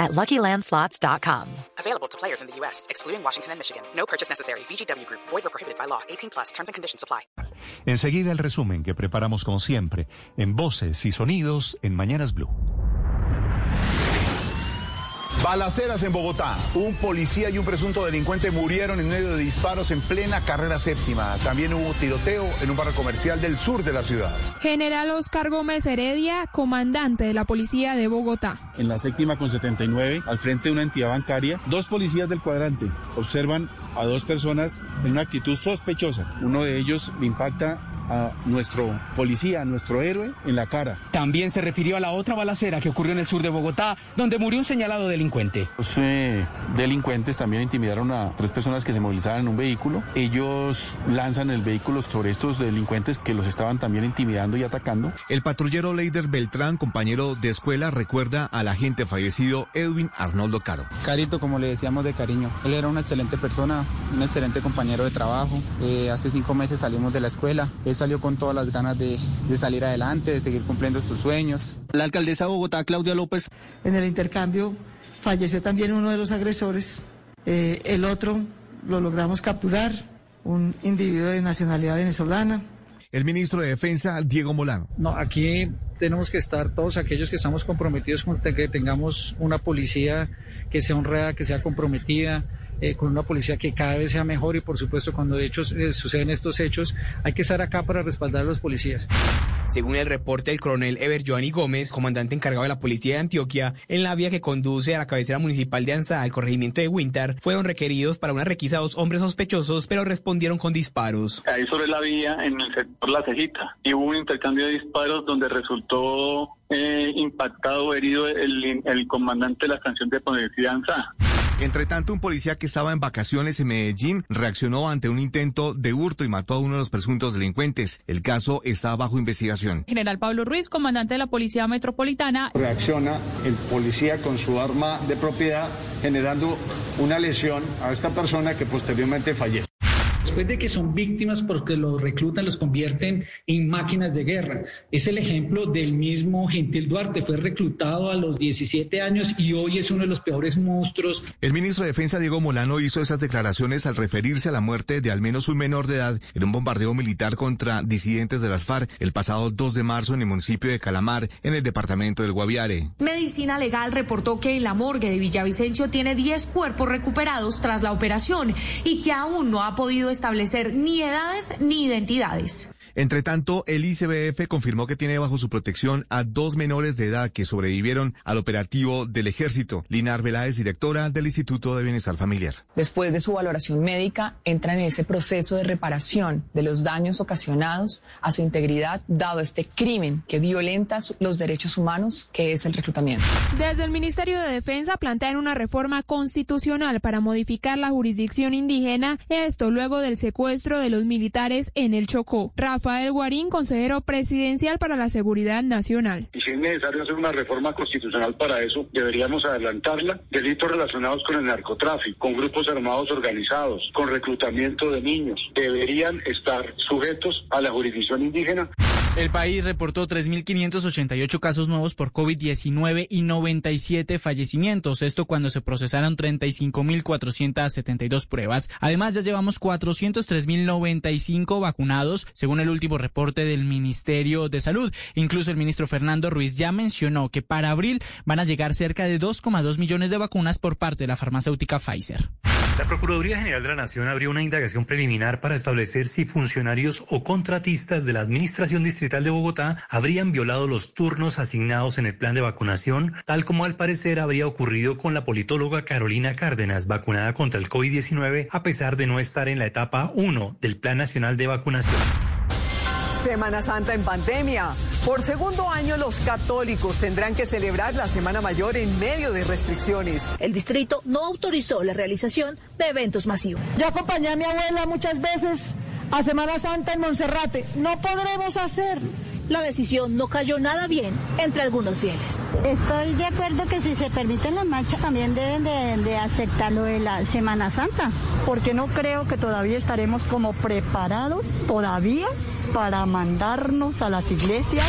at LuckyLandSlots.com. Available to players in the U.S., excluding Washington and Michigan. No purchase necessary. VGW Group. Void or prohibited by law. 18 plus. Terms and conditions apply. Enseguida el resumen que preparamos como siempre, en voces y sonidos en Mañanas Blue. Balaceras en Bogotá. Un policía y un presunto delincuente murieron en medio de disparos en plena carrera séptima. También hubo tiroteo en un barrio comercial del sur de la ciudad. General Oscar Gómez Heredia, comandante de la policía de Bogotá. En la séptima con 79, al frente de una entidad bancaria, dos policías del cuadrante observan a dos personas en una actitud sospechosa. Uno de ellos le impacta a nuestro policía, a nuestro héroe, en la cara. También se refirió a la otra balacera que ocurrió en el sur de Bogotá, donde murió un señalado delincuente. Los eh, delincuentes también intimidaron a tres personas que se movilizaban en un vehículo. Ellos lanzan el vehículo sobre estos delincuentes que los estaban también intimidando y atacando. El patrullero Leider Beltrán, compañero de escuela, recuerda al agente fallecido Edwin Arnoldo Caro. Carito, como le decíamos de cariño. Él era una excelente persona, un excelente compañero de trabajo. Eh, hace cinco meses salimos de la escuela salió con todas las ganas de, de, salir adelante, de seguir cumpliendo sus sueños. La alcaldesa de Bogotá, Claudia López. En el intercambio falleció también uno de los agresores. Eh, el otro lo logramos capturar, un individuo de nacionalidad venezolana. El ministro de Defensa, Diego Molano. No, aquí tenemos que estar todos aquellos que estamos comprometidos con que tengamos una policía que sea honrada, que sea comprometida, eh, con una policía que cada vez sea mejor y por supuesto cuando de hecho eh, suceden estos hechos hay que estar acá para respaldar a los policías. Según el reporte del coronel Ever Joanny Gómez, comandante encargado de la policía de Antioquia, en la vía que conduce a la cabecera municipal de Anza, al corregimiento de Winter, fueron requeridos para una requisa dos hombres sospechosos, pero respondieron con disparos. Ahí sobre la vía, en el sector La Cejita, y hubo un intercambio de disparos donde resultó eh, impactado, herido el, el comandante de la estación de policía Anza. Entre tanto, un policía que estaba en vacaciones en Medellín reaccionó ante un intento de hurto y mató a uno de los presuntos delincuentes. El caso está bajo investigación. General Pablo Ruiz, comandante de la Policía Metropolitana. Reacciona el policía con su arma de propiedad generando una lesión a esta persona que posteriormente fallece después de que son víctimas porque los reclutan, los convierten en máquinas de guerra. Es el ejemplo del mismo Gentil Duarte, fue reclutado a los 17 años y hoy es uno de los peores monstruos. El ministro de Defensa, Diego Molano, hizo esas declaraciones al referirse a la muerte de al menos un menor de edad en un bombardeo militar contra disidentes de las FARC el pasado 2 de marzo en el municipio de Calamar, en el departamento del Guaviare. Medicina Legal reportó que en la morgue de Villavicencio tiene 10 cuerpos recuperados tras la operación y que aún no ha podido establecer ni edades ni identidades. Entre tanto, el ICBF confirmó que tiene bajo su protección a dos menores de edad que sobrevivieron al operativo del ejército. Lina Arbeláez, directora del Instituto de Bienestar Familiar. Después de su valoración médica, entra en ese proceso de reparación de los daños ocasionados a su integridad, dado este crimen que violenta los derechos humanos, que es el reclutamiento. Desde el Ministerio de Defensa plantean una reforma constitucional para modificar la jurisdicción indígena, esto luego del secuestro de los militares en el Chocó. Rafael Guarín, consejero presidencial para la Seguridad Nacional. Y si es necesario hacer una reforma constitucional para eso, deberíamos adelantarla. Delitos relacionados con el narcotráfico, con grupos armados organizados, con reclutamiento de niños, deberían estar sujetos a la jurisdicción indígena. El país reportó 3.588 casos nuevos por COVID-19 y 97 fallecimientos. Esto cuando se procesaron 35.472 pruebas. Además, ya llevamos 403.095 vacunados, según el último reporte del Ministerio de Salud. Incluso el ministro Fernando Ruiz ya mencionó que para abril van a llegar cerca de 2,2 millones de vacunas por parte de la farmacéutica Pfizer. La Procuraduría General de la Nación abrió una indagación preliminar para establecer si funcionarios o contratistas de la Administración Distrital de Bogotá habrían violado los turnos asignados en el plan de vacunación, tal como al parecer habría ocurrido con la politóloga Carolina Cárdenas, vacunada contra el COVID-19 a pesar de no estar en la etapa 1 del Plan Nacional de Vacunación. Semana Santa en pandemia. Por segundo año, los católicos tendrán que celebrar la Semana Mayor en medio de restricciones. El distrito no autorizó la realización de eventos masivos. Yo acompañé a mi abuela muchas veces a Semana Santa en Monserrate. No podremos hacerlo. La decisión no cayó nada bien entre algunos fieles. Estoy de acuerdo que si se permiten las marchas también deben de, de aceptar lo de la Semana Santa. Porque no creo que todavía estaremos como preparados todavía para mandarnos a las iglesias.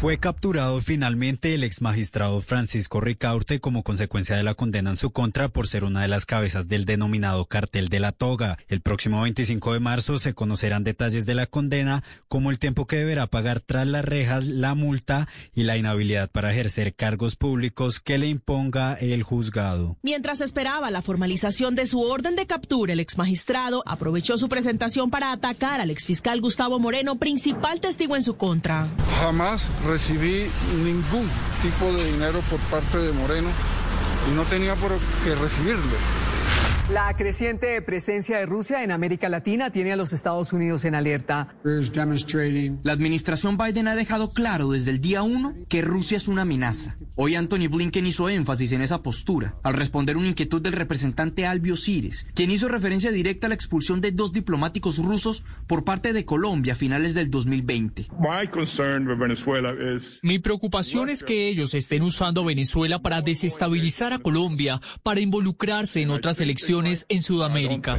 Fue capturado finalmente el ex magistrado Francisco Ricaurte como consecuencia de la condena en su contra por ser una de las cabezas del denominado cartel de la toga. El próximo 25 de marzo se conocerán detalles de la condena, como el tiempo que deberá pagar tras las rejas, la multa y la inhabilidad para ejercer cargos públicos que le imponga el juzgado. Mientras esperaba la formalización de su orden de captura, el ex magistrado aprovechó su presentación para atacar al exfiscal Gustavo Moreno, principal testigo en su contra. Jamás recibí ningún tipo de dinero por parte de Moreno y no tenía por qué recibirlo. La creciente presencia de Rusia en América Latina tiene a los Estados Unidos en alerta. La administración Biden ha dejado claro desde el día uno que Rusia es una amenaza. Hoy Anthony Blinken hizo énfasis en esa postura al responder una inquietud del representante Albio Cires, quien hizo referencia directa a la expulsión de dos diplomáticos rusos por parte de Colombia a finales del 2020. Mi preocupación es que ellos estén usando Venezuela para desestabilizar a Colombia, para involucrarse en otras elecciones in Sudamérica.